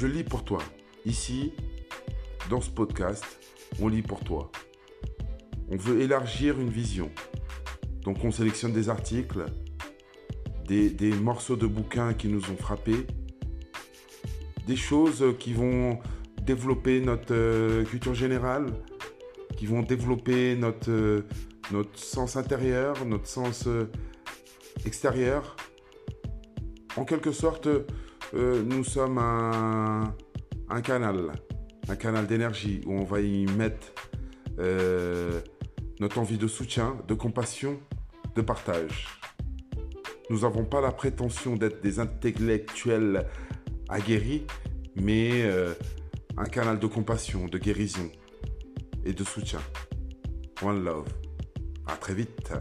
je lis pour toi. Ici, dans ce podcast, on lit pour toi. On veut élargir une vision. Donc on sélectionne des articles, des, morceaux de bouquins qui nous ont frappés, des choses qui vont développer notre euh, culture générale, qui vont développer notre, euh, notre sens intérieur, notre sens euh, extérieur. En quelque sorte, nous sommes un, canal, un canal d'énergie où on va y mettre notre envie de soutien, de compassion, de partage. Nous n'avons pas la prétention d'être des intellectuels aguerris, mais un canal de compassion, de guérison et de soutien. One love. À très vite.